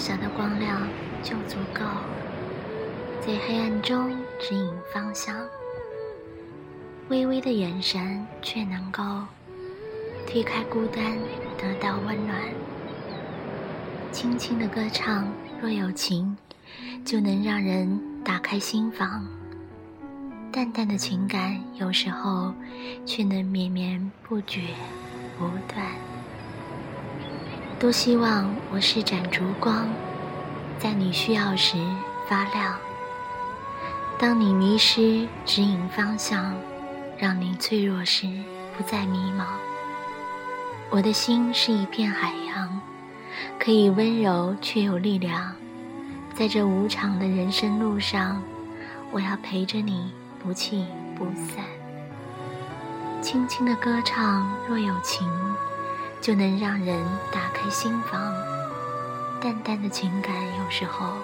小的光亮就足够，在黑暗中指引方向。微微的眼神却能够推开孤单，得到温暖。轻轻的歌唱，若有情，就能让人打开心房。淡淡的情感，有时候却能绵绵不绝，不断。多希望我是盏烛光，在你需要时发亮。当你迷失，指引方向，让你脆弱时不再迷茫。我的心是一片海洋，可以温柔却有力量。在这无常的人生路上，我要陪着你。不弃不散，轻轻的歌唱，若有情，就能让人打开心房。淡淡的情感，有时候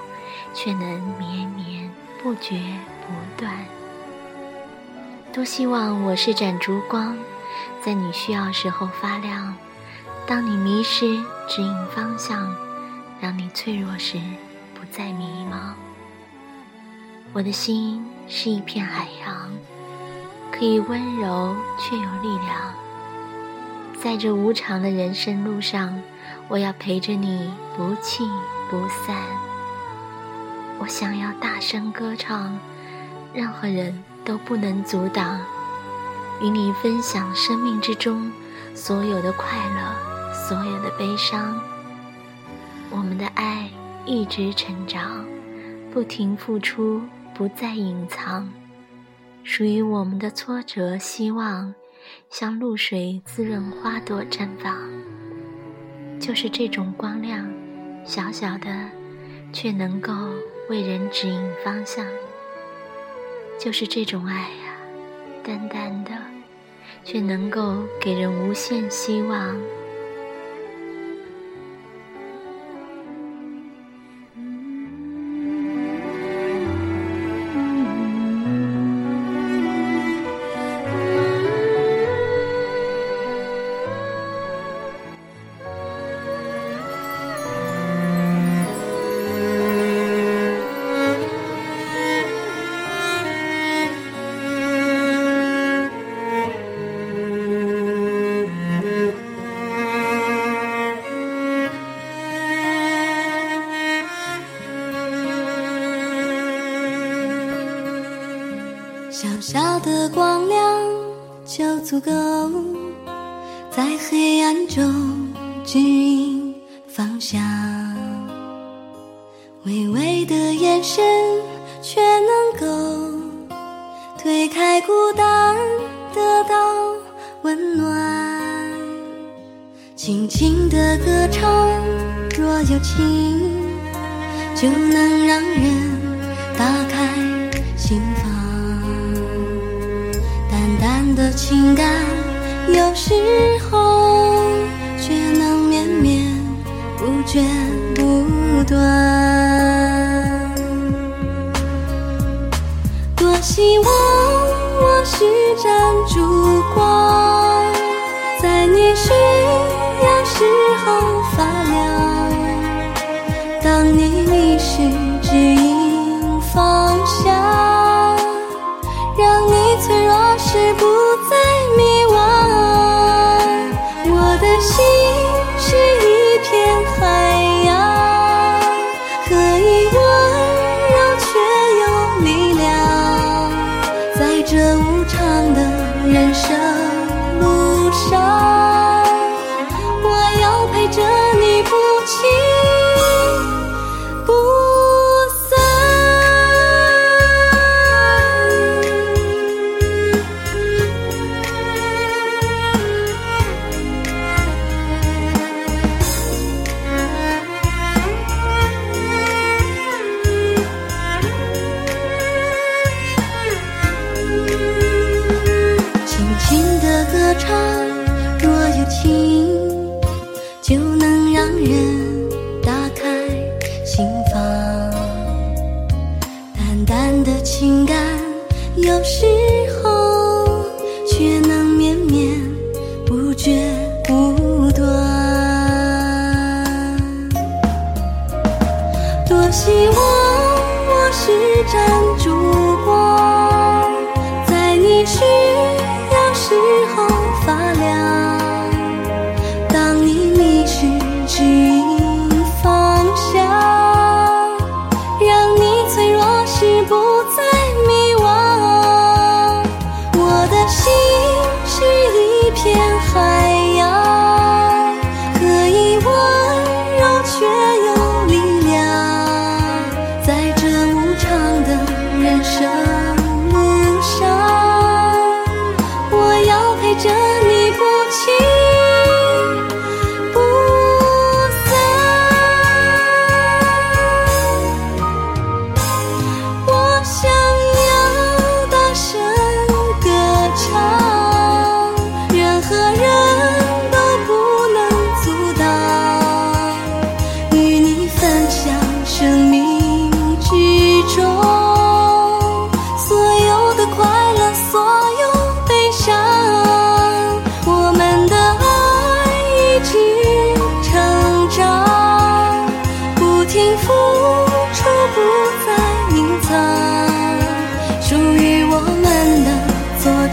却能绵绵不绝不断。多希望我是盏烛光，在你需要时候发亮。当你迷失，指引方向，让你脆弱时不再迷茫。我的心是一片海洋，可以温柔却有力量。在这无常的人生路上，我要陪着你不弃不散。我想要大声歌唱，任何人都不能阻挡。与你分享生命之中所有的快乐，所有的悲伤。我们的爱一直成长，不停付出。不再隐藏，属于我们的挫折、希望，像露水滋润花朵绽放。就是这种光亮，小小的，却能够为人指引方向。就是这种爱呀，淡淡的，却能够给人无限希望。小的光亮就足够，在黑暗中指引方向。微微的眼神却能够推开孤单，得到温暖。轻轻的歌唱，若有情，就能让人打开的情感，有时候却能绵绵不绝不断。多希望我是盏烛光，人生路上。简单的情感，有时候却难。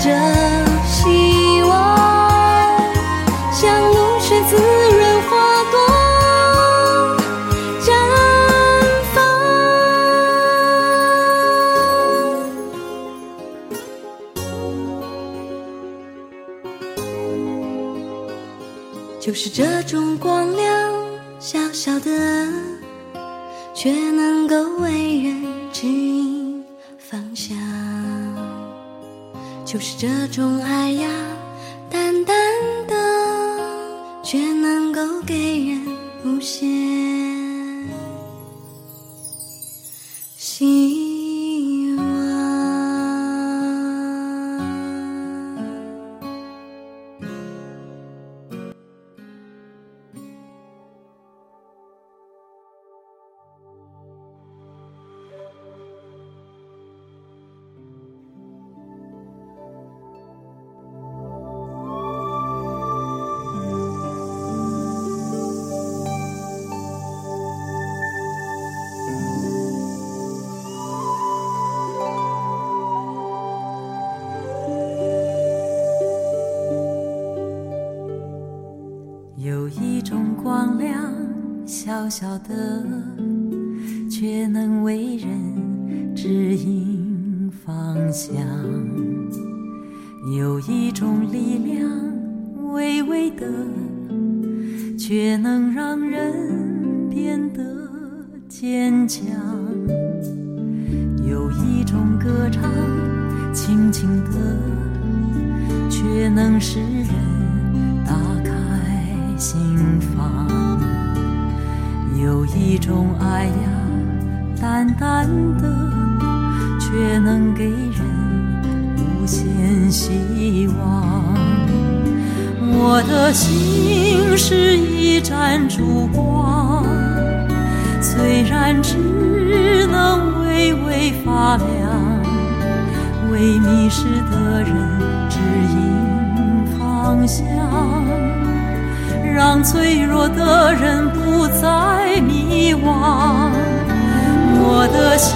着希望，像露水滋润花朵，绽放。就是这种光亮，小小的，却能够为人指引就是这种爱呀，淡淡的，却能够给人无限。有一种光亮，小小的，却能为人指引方向；有一种力量，微微的，却能让人变得坚强；有一种歌唱，轻轻的，却能使人心房。有一种爱呀，淡淡的，却能给人无限希望。我的心是一盏烛光，虽然只能微微发亮，为迷失的人指引方向，让脆弱的人不再迷惘。我的心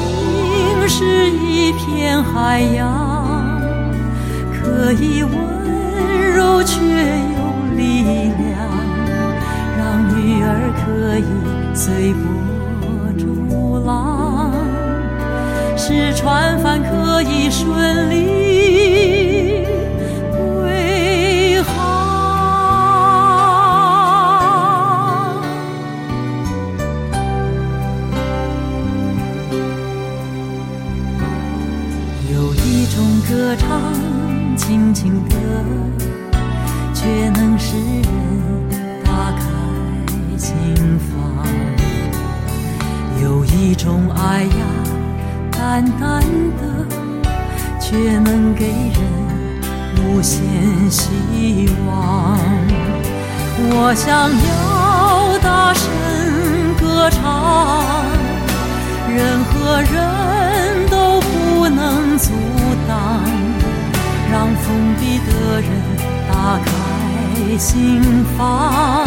是一片海洋，可以温柔却有力量，让鱼儿可以随波逐浪，使船帆可以顺利淡淡的，却能给人无限希望。我想要大声歌唱，任何人都不能阻挡，让封闭的人打开心房，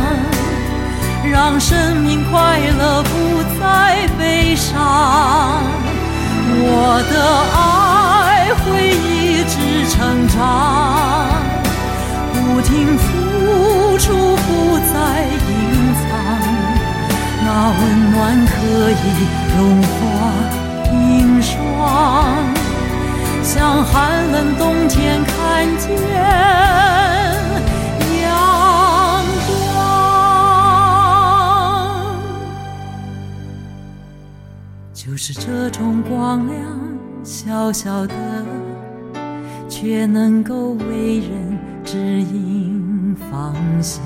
让生命快乐不再悲伤我的爱会一直成长，不停付出，不再隐藏。那温暖可以融化冰霜，像寒冷冬天看见。就是这种光亮，小小的，却能够为人指引方向。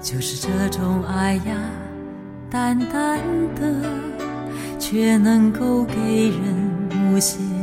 就是这种爱呀，淡淡的，却能够给人无限。